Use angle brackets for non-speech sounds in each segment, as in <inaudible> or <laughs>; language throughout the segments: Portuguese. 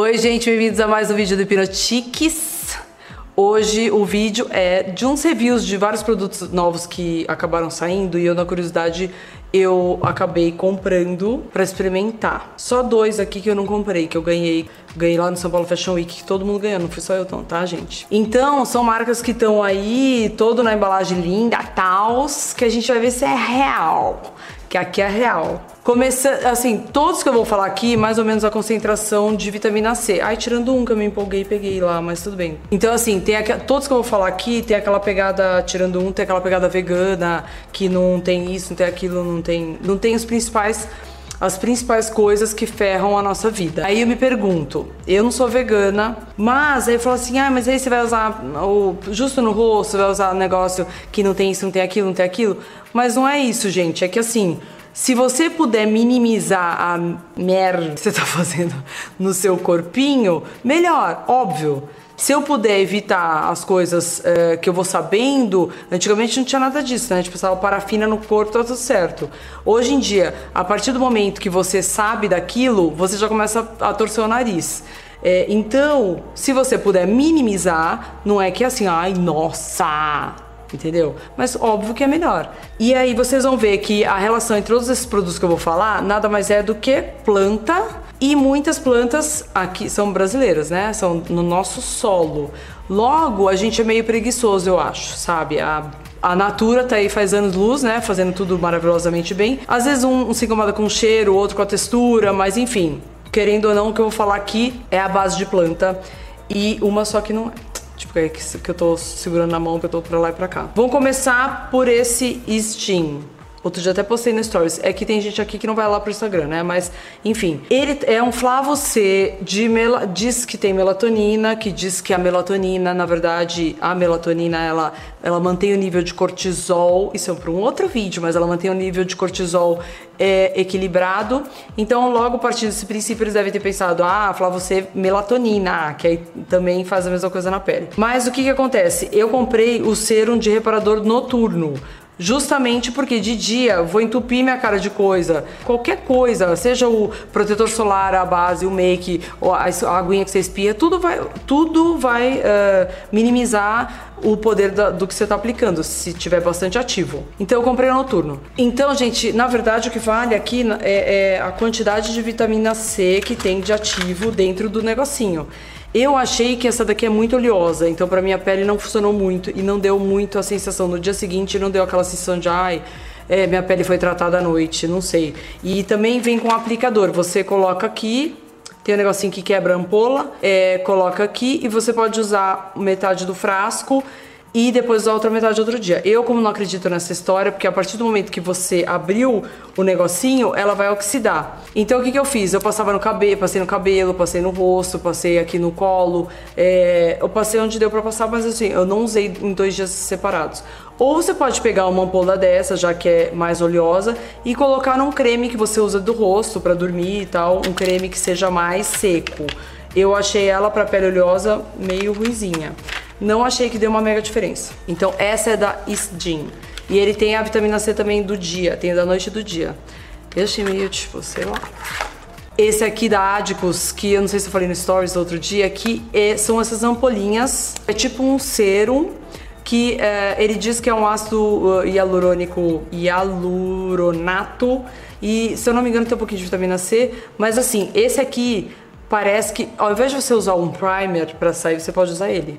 Oi, gente, bem-vindos a mais um vídeo do Hipnotiques. Hoje o vídeo é de uns reviews de vários produtos novos que acabaram saindo e eu, na curiosidade, eu acabei comprando para experimentar. Só dois aqui que eu não comprei, que eu ganhei. Ganhei lá no São Paulo Fashion Week, que todo mundo ganhou, não fui só eu não, tá, gente? Então, são marcas que estão aí, todo na embalagem linda, tals, que a gente vai ver se é real que aqui é real. Começa, assim, todos que eu vou falar aqui, mais ou menos a concentração de vitamina C. Ai, tirando um que eu me empolguei e peguei lá, mas tudo bem. Então, assim, tem todos que eu vou falar aqui, tem aquela pegada, tirando um, tem aquela pegada vegana, que não tem isso, não tem aquilo, não tem, não tem os principais as principais coisas que ferram a nossa vida. Aí eu me pergunto, eu não sou vegana, mas aí eu falo assim, ah, mas aí você vai usar o, justo no rosto, vai usar um negócio que não tem isso, não tem aquilo, não tem aquilo. Mas não é isso, gente. É que assim, se você puder minimizar a merda que você tá fazendo no seu corpinho, melhor, óbvio. Se eu puder evitar as coisas é, que eu vou sabendo, antigamente não tinha nada disso, né? A gente pensava parafina no corpo, tá tudo certo. Hoje em dia, a partir do momento que você sabe daquilo, você já começa a torcer o nariz. É, então, se você puder minimizar, não é que assim, ai, nossa, entendeu? Mas óbvio que é melhor. E aí vocês vão ver que a relação entre todos esses produtos que eu vou falar nada mais é do que planta e muitas plantas aqui são brasileiras, né? São no nosso solo. Logo, a gente é meio preguiçoso, eu acho, sabe? A a Natura tá aí faz anos luz, né? Fazendo tudo maravilhosamente bem. Às vezes um, um se incomoda com o cheiro, outro com a textura, mas enfim, querendo ou não, o que eu vou falar aqui é a base de planta e uma só que não é. Tipo, que, que eu tô segurando na mão, que eu tô pra lá e pra cá. Vamos começar por esse Steam. Outro dia até postei no Stories. É que tem gente aqui que não vai lá pro Instagram, né? Mas, enfim. Ele é um flavo C de mel... diz que tem melatonina, que diz que a melatonina, na verdade, a melatonina, ela, ela mantém o nível de cortisol. Isso é para um outro vídeo, mas ela mantém o nível de cortisol é, equilibrado. Então, logo partindo desse princípio, eles devem ter pensado, ah, flavo C, melatonina, que aí também faz a mesma coisa na pele. Mas o que que acontece? Eu comprei o serum de reparador noturno Justamente porque de dia vou entupir minha cara de coisa, qualquer coisa, seja o protetor solar, a base, o make, a aguinha que você espia, tudo vai, tudo vai uh, minimizar o poder da, do que você está aplicando, se tiver bastante ativo. Então eu comprei o noturno. Então, gente, na verdade o que vale aqui é, é a quantidade de vitamina C que tem de ativo dentro do negocinho. Eu achei que essa daqui é muito oleosa, então pra minha pele não funcionou muito e não deu muito a sensação. No dia seguinte não deu aquela sensação de ai, é, minha pele foi tratada à noite, não sei. E também vem com aplicador. Você coloca aqui, tem um negocinho que quebra a ampola, é, coloca aqui e você pode usar metade do frasco e depois a outra metade outro dia. Eu, como não acredito nessa história, porque a partir do momento que você abriu o negocinho, ela vai oxidar. Então o que, que eu fiz? Eu passava no cabelo, passei no cabelo, passei no rosto, passei aqui no colo, é, eu passei onde deu pra passar, mas assim, eu não usei em dois dias separados. Ou você pode pegar uma ampola dessa, já que é mais oleosa, e colocar num creme que você usa do rosto para dormir e tal, um creme que seja mais seco. Eu achei ela para pele oleosa meio ruizinha não achei que deu uma mega diferença. Então essa é da Isdin. E ele tem a vitamina C também do dia, tem da noite e do dia. Eu achei meio, tipo, sei lá. Esse aqui da Adicus, que eu não sei se eu falei no Stories outro dia, que é, são essas ampolinhas. É tipo um serum que é, ele diz que é um ácido uh, hialurônico hialuronato e se eu não me engano tem um pouquinho de vitamina C, mas assim, esse aqui parece que ao invés de você usar um primer para sair, você pode usar ele.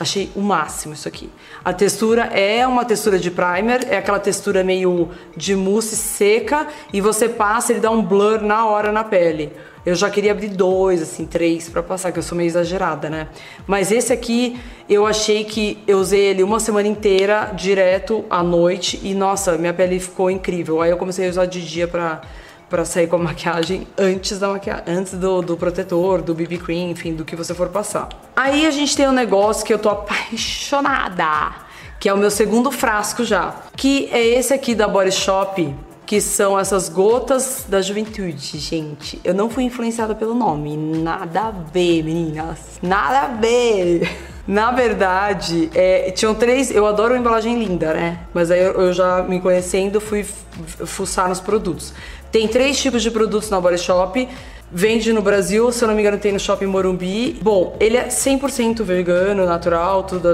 Achei o máximo isso aqui. A textura é uma textura de primer, é aquela textura meio de mousse seca e você passa, ele dá um blur na hora na pele. Eu já queria abrir dois, assim, três para passar, que eu sou meio exagerada, né? Mas esse aqui, eu achei que eu usei ele uma semana inteira, direto à noite, e nossa, minha pele ficou incrível. Aí eu comecei a usar de dia pra para sair com a maquiagem antes da maquiagem, antes do, do protetor, do BB cream, enfim, do que você for passar. Aí a gente tem um negócio que eu tô apaixonada, que é o meu segundo frasco já, que é esse aqui da Body Shop, que são essas gotas da juventude, gente. Eu não fui influenciada pelo nome, nada a ver, meninas, nada a ver. <laughs> Na verdade, é, tinham três. Eu adoro embalagem linda, né? Mas aí eu, eu já me conhecendo fui fuçar nos produtos. Tem três tipos de produtos na Body Shop. Vende no Brasil, se eu não me engano, tem no Shopping Morumbi. Bom, ele é 100% vegano, natural, tudo.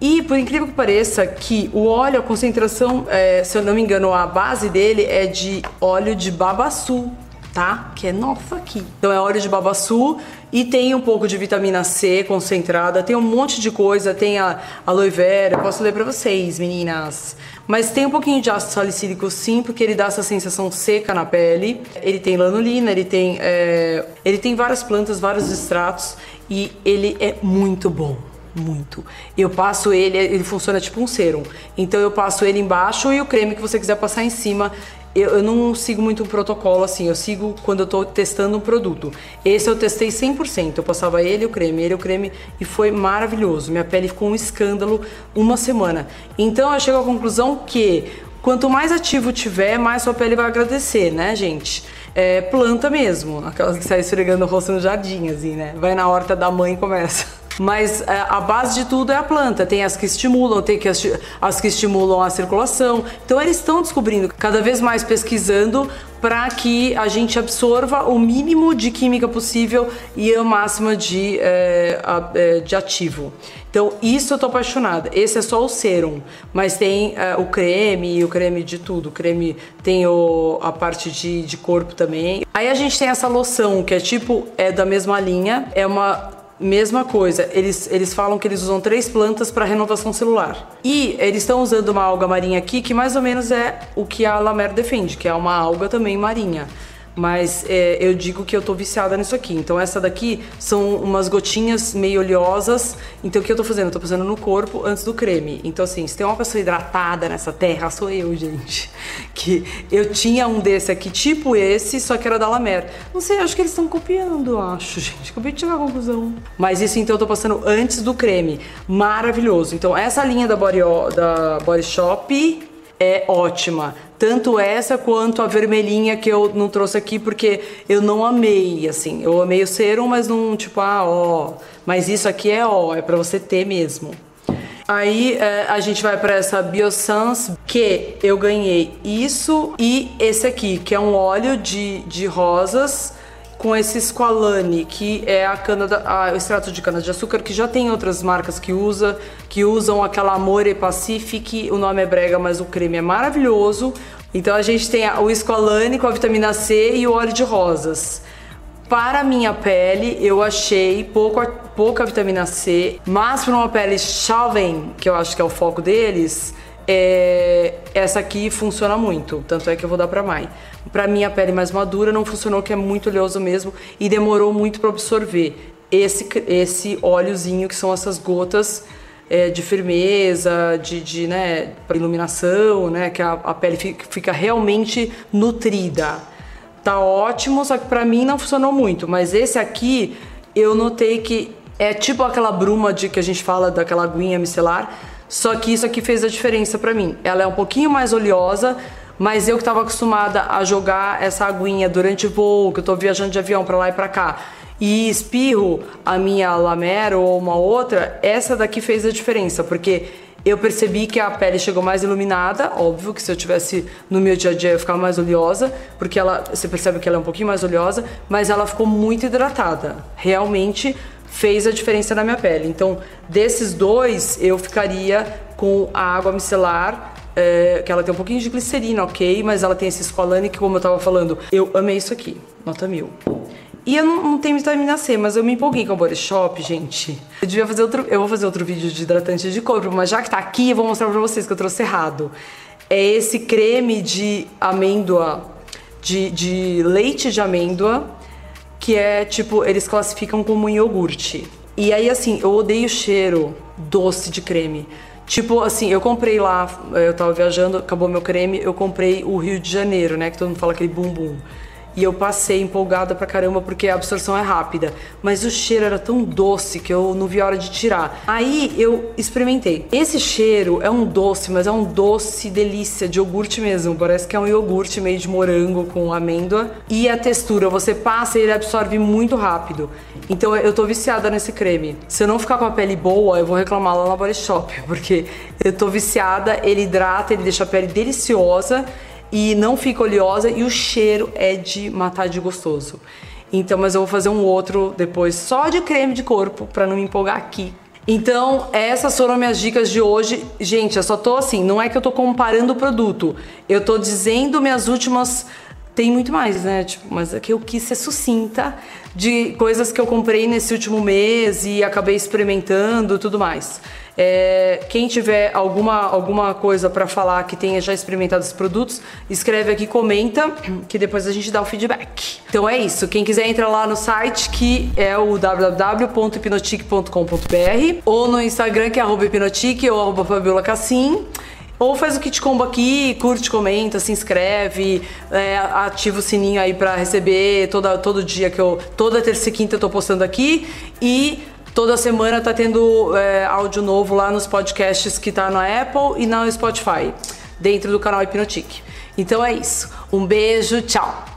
E por incrível que pareça, que o óleo, a concentração, é, se eu não me engano, a base dele é de óleo de babaçu, tá? Que é nossa aqui. Então é óleo de babaçu e tem um pouco de vitamina C concentrada, tem um monte de coisa, tem a aloe vera, posso ler para vocês, meninas. Mas tem um pouquinho de ácido salicílico sim, porque ele dá essa sensação seca na pele. Ele tem lanolina, ele tem, é, ele tem várias plantas, vários extratos e ele é muito bom muito. Eu passo ele, ele funciona tipo um serum. Então eu passo ele embaixo e o creme que você quiser passar em cima. Eu, eu não sigo muito um protocolo assim, eu sigo quando eu tô testando um produto. Esse eu testei 100%. Eu passava ele o creme, ele o creme e foi maravilhoso. Minha pele ficou um escândalo uma semana. Então eu chego à conclusão que quanto mais ativo tiver, mais sua pele vai agradecer, né, gente? É planta mesmo, aquelas que saem esfregando o rosto no jardim, assim, né? Vai na horta da mãe e começa. Mas é, a base de tudo é a planta. Tem as que estimulam, tem que as, as que estimulam a circulação. Então eles estão descobrindo, cada vez mais pesquisando para que a gente absorva o mínimo de química possível e o máximo de, é, de ativo. Então, isso eu tô apaixonada. Esse é só o serum, mas tem o creme, o creme de tudo. O creme tem o, a parte de, de corpo também. Aí a gente tem essa loção que é tipo, é da mesma linha, é uma Mesma coisa, eles, eles falam que eles usam três plantas para renovação celular. E eles estão usando uma alga marinha aqui que mais ou menos é o que a Lamer defende, que é uma alga também marinha. Mas é, eu digo que eu tô viciada nisso aqui. Então essa daqui são umas gotinhas meio oleosas. Então o que eu tô fazendo? Eu tô fazendo no corpo antes do creme. Então assim, se tem uma pessoa hidratada nessa terra, sou eu, gente. <laughs> Que eu tinha um desse aqui, tipo esse, só que era da La Mer. Não sei, acho que eles estão copiando, acho, gente. Acabei de chegar à conclusão. Mas isso então eu tô passando antes do creme. Maravilhoso. Então essa linha da Body, da Body Shop é ótima. Tanto essa quanto a vermelhinha que eu não trouxe aqui porque eu não amei, assim. Eu amei o serum, mas não tipo, ah, ó. Mas isso aqui é ó, é pra você ter mesmo. Aí é, a gente vai para essa Biosans, que eu ganhei isso e esse aqui, que é um óleo de, de rosas com esse squalane, que é a cana da, a, o extrato de cana de açúcar, que já tem outras marcas que usa, que usam aquela Amore Pacific, o nome é brega, mas o creme é maravilhoso. Então a gente tem o squalane com a vitamina C e o óleo de rosas. Para minha pele, eu achei pouco, pouca vitamina C, mas para uma pele jovem, que eu acho que é o foco deles, é, essa aqui funciona muito, tanto é que eu vou dar para Mai. Para minha pele mais madura não funcionou, que é muito oleoso mesmo e demorou muito para absorver esse esse óleozinho que são essas gotas é, de firmeza, de, de né, iluminação, né, que a, a pele fica, fica realmente nutrida. Tá ótimo, só que para mim não funcionou muito, mas esse aqui eu notei que é tipo aquela bruma de que a gente fala daquela aguinha micelar, só que isso aqui fez a diferença para mim. Ela é um pouquinho mais oleosa, mas eu que estava acostumada a jogar essa aguinha durante voo, que eu tô viajando de avião para lá e para cá, e espirro a minha Lamero ou uma outra, essa daqui fez a diferença, porque eu percebi que a pele chegou mais iluminada, óbvio que se eu tivesse no meu dia a dia eu ia ficar mais oleosa, porque ela, você percebe que ela é um pouquinho mais oleosa, mas ela ficou muito hidratada. Realmente fez a diferença na minha pele. Então, desses dois, eu ficaria com a água micelar, é, que ela tem um pouquinho de glicerina, ok? Mas ela tem esse escolane que, como eu tava falando, eu amei isso aqui, nota mil. E eu não, não, tenho vitamina C, mas eu me empolguei com o Body Shop, gente. Eu devia fazer outro, eu vou fazer outro vídeo de hidratante de corpo, mas já que tá aqui, eu vou mostrar pra vocês que eu trouxe errado. É esse creme de amêndoa, de, de leite de amêndoa, que é tipo, eles classificam como iogurte. E aí, assim, eu odeio o cheiro doce de creme. Tipo assim, eu comprei lá, eu tava viajando, acabou meu creme, eu comprei o Rio de Janeiro, né? Que todo mundo fala aquele bumbum. E eu passei empolgada pra caramba porque a absorção é rápida. Mas o cheiro era tão doce que eu não vi a hora de tirar. Aí eu experimentei. Esse cheiro é um doce, mas é um doce delícia, de iogurte mesmo. Parece que é um iogurte meio de morango com amêndoa. E a textura, você passa e ele absorve muito rápido. Então eu tô viciada nesse creme. Se eu não ficar com a pele boa, eu vou reclamar lá na Body Shop. <laughs> Porque eu tô viciada, ele hidrata, ele deixa a pele deliciosa e não fica oleosa e o cheiro é de matar de gostoso. Então, mas eu vou fazer um outro depois só de creme de corpo para não me empolgar aqui. Então, essas foram minhas dicas de hoje. Gente, eu só tô assim, não é que eu tô comparando o produto. Eu tô dizendo minhas últimas tem muito mais, né? Tipo, mas é que eu quis ser sucinta de coisas que eu comprei nesse último mês e acabei experimentando tudo mais. É, quem tiver alguma, alguma coisa para falar que tenha já experimentado os produtos, escreve aqui, comenta, <clears throat> que depois a gente dá o feedback. Então é isso. Quem quiser entra lá no site que é o www.hipnotic.com.br ou no Instagram que é hipnotic ou Fabiola Cassim. Ou faz o kit combo aqui, curte, comenta, se inscreve, é, ativa o sininho aí para receber toda, todo dia que eu. Toda terça e quinta eu tô postando aqui. E toda semana tá tendo é, áudio novo lá nos podcasts que tá na Apple e na Spotify, dentro do canal Hipnotic. Então é isso. Um beijo, tchau!